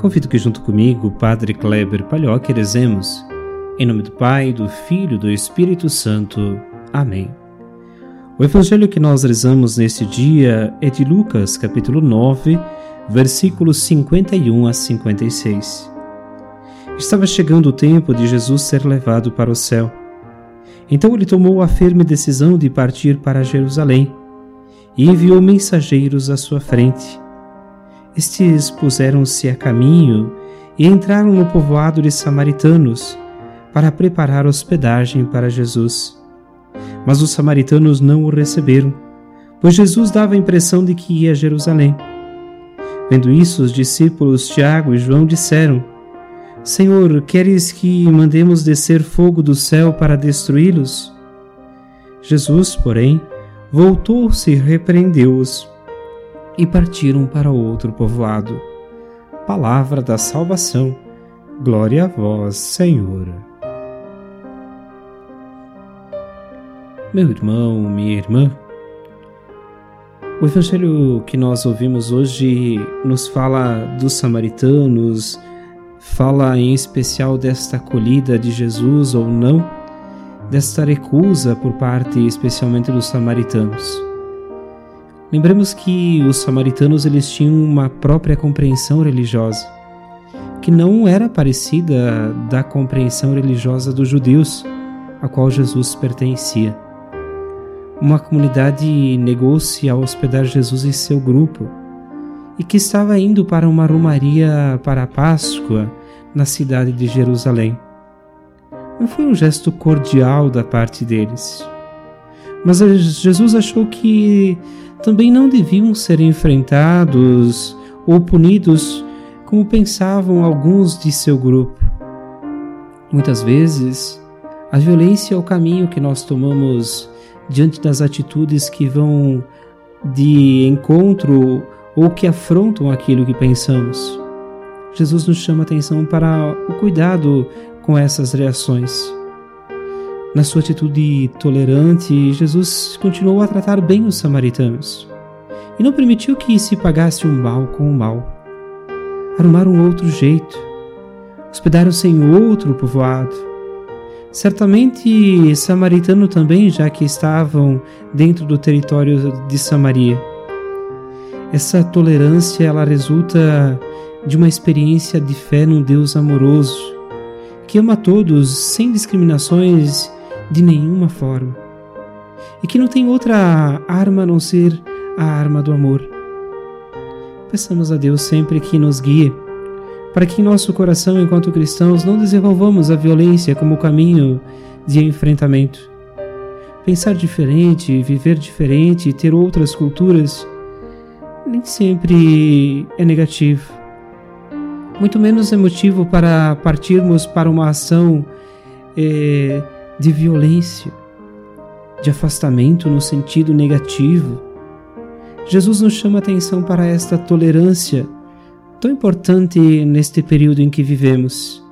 Convido que junto comigo, Padre Kleber Palhoque, rezemos. Em nome do Pai, do Filho e do Espírito Santo. Amém. O evangelho que nós rezamos neste dia é de Lucas, capítulo 9, versículos 51 a 56. Estava chegando o tempo de Jesus ser levado para o céu. Então ele tomou a firme decisão de partir para Jerusalém e enviou mensageiros à sua frente. Estes puseram-se a caminho e entraram no povoado de samaritanos para preparar hospedagem para Jesus. Mas os samaritanos não o receberam, pois Jesus dava a impressão de que ia a Jerusalém. Vendo isso, os discípulos Tiago e João disseram: Senhor, queres que mandemos descer fogo do céu para destruí-los? Jesus, porém, voltou-se e repreendeu-os, e partiram para outro povoado. Palavra da salvação. Glória a vós, Senhor. Meu irmão, minha irmã, o evangelho que nós ouvimos hoje nos fala dos samaritanos, fala em especial desta acolhida de Jesus ou não, desta recusa por parte especialmente dos samaritanos. Lembremos que os samaritanos eles tinham uma própria compreensão religiosa, que não era parecida da compreensão religiosa dos judeus, a qual Jesus pertencia uma comunidade negou-se a hospedar Jesus em seu grupo e que estava indo para uma romaria para a Páscoa na cidade de Jerusalém. Não foi um gesto cordial da parte deles. Mas Jesus achou que também não deviam ser enfrentados ou punidos como pensavam alguns de seu grupo. Muitas vezes, a violência é o caminho que nós tomamos diante das atitudes que vão de encontro ou que afrontam aquilo que pensamos. Jesus nos chama atenção para o cuidado com essas reações. Na sua atitude tolerante, Jesus continuou a tratar bem os samaritanos e não permitiu que se pagasse o mal com o mal. Arrumaram um outro jeito, hospedaram-se em outro povoado, Certamente samaritano também, já que estavam dentro do território de Samaria. Essa tolerância ela resulta de uma experiência de fé num Deus amoroso, que ama todos sem discriminações de nenhuma forma, e que não tem outra arma a não ser a arma do amor. Peçamos a Deus sempre que nos guie para que em nosso coração, enquanto cristãos, não desenvolvamos a violência como caminho de enfrentamento. Pensar diferente, viver diferente, ter outras culturas, nem sempre é negativo. Muito menos é motivo para partirmos para uma ação é, de violência, de afastamento no sentido negativo. Jesus nos chama atenção para esta tolerância tão importante neste período em que vivemos.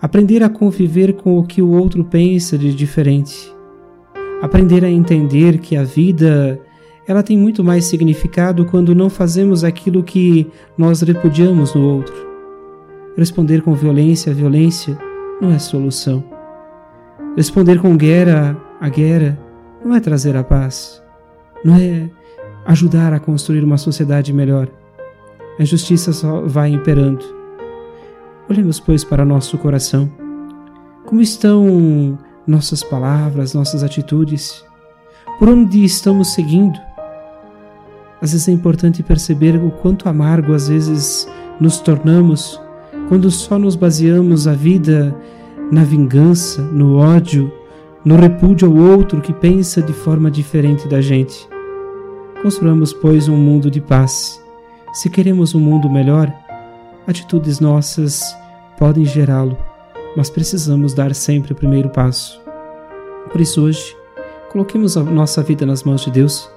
Aprender a conviver com o que o outro pensa de diferente. Aprender a entender que a vida ela tem muito mais significado quando não fazemos aquilo que nós repudiamos no outro. Responder com violência à violência não é solução. Responder com guerra à guerra não é trazer a paz, não é ajudar a construir uma sociedade melhor. A justiça só vai imperando. Olhemos, pois, para nosso coração. Como estão nossas palavras, nossas atitudes? Por onde estamos seguindo? Às vezes é importante perceber o quanto amargo às vezes nos tornamos quando só nos baseamos a vida na vingança, no ódio, no repúdio ao outro que pensa de forma diferente da gente. Construamos, pois, um mundo de paz. Se queremos um mundo melhor, atitudes nossas podem gerá-lo, mas precisamos dar sempre o primeiro passo. Por isso, hoje, coloquemos a nossa vida nas mãos de Deus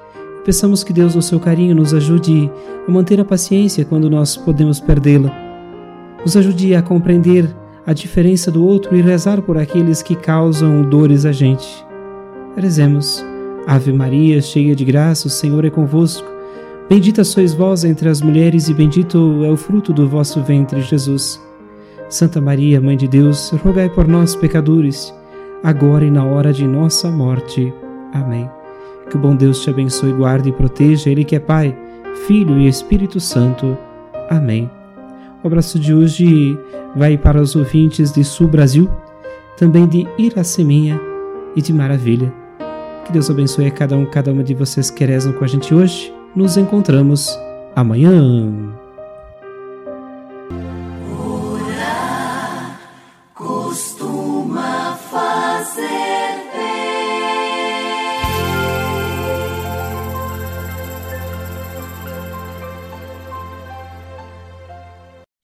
Peçamos que Deus, no seu carinho, nos ajude a manter a paciência quando nós podemos perdê-la. Nos ajude a compreender a diferença do outro e rezar por aqueles que causam dores a gente. Rezemos. Ave Maria, cheia de graça, o Senhor é convosco. Bendita sois vós entre as mulheres e bendito é o fruto do vosso ventre, Jesus. Santa Maria, Mãe de Deus, rogai por nós, pecadores, agora e na hora de nossa morte. Amém. Que o bom Deus te abençoe, guarde e proteja, Ele que é Pai, Filho e Espírito Santo. Amém. O abraço de hoje vai para os ouvintes de Sul Brasil, também de Iraceminha e de Maravilha. Que Deus abençoe a cada um, cada uma de vocês que rezam com a gente hoje. Nos encontramos amanhã.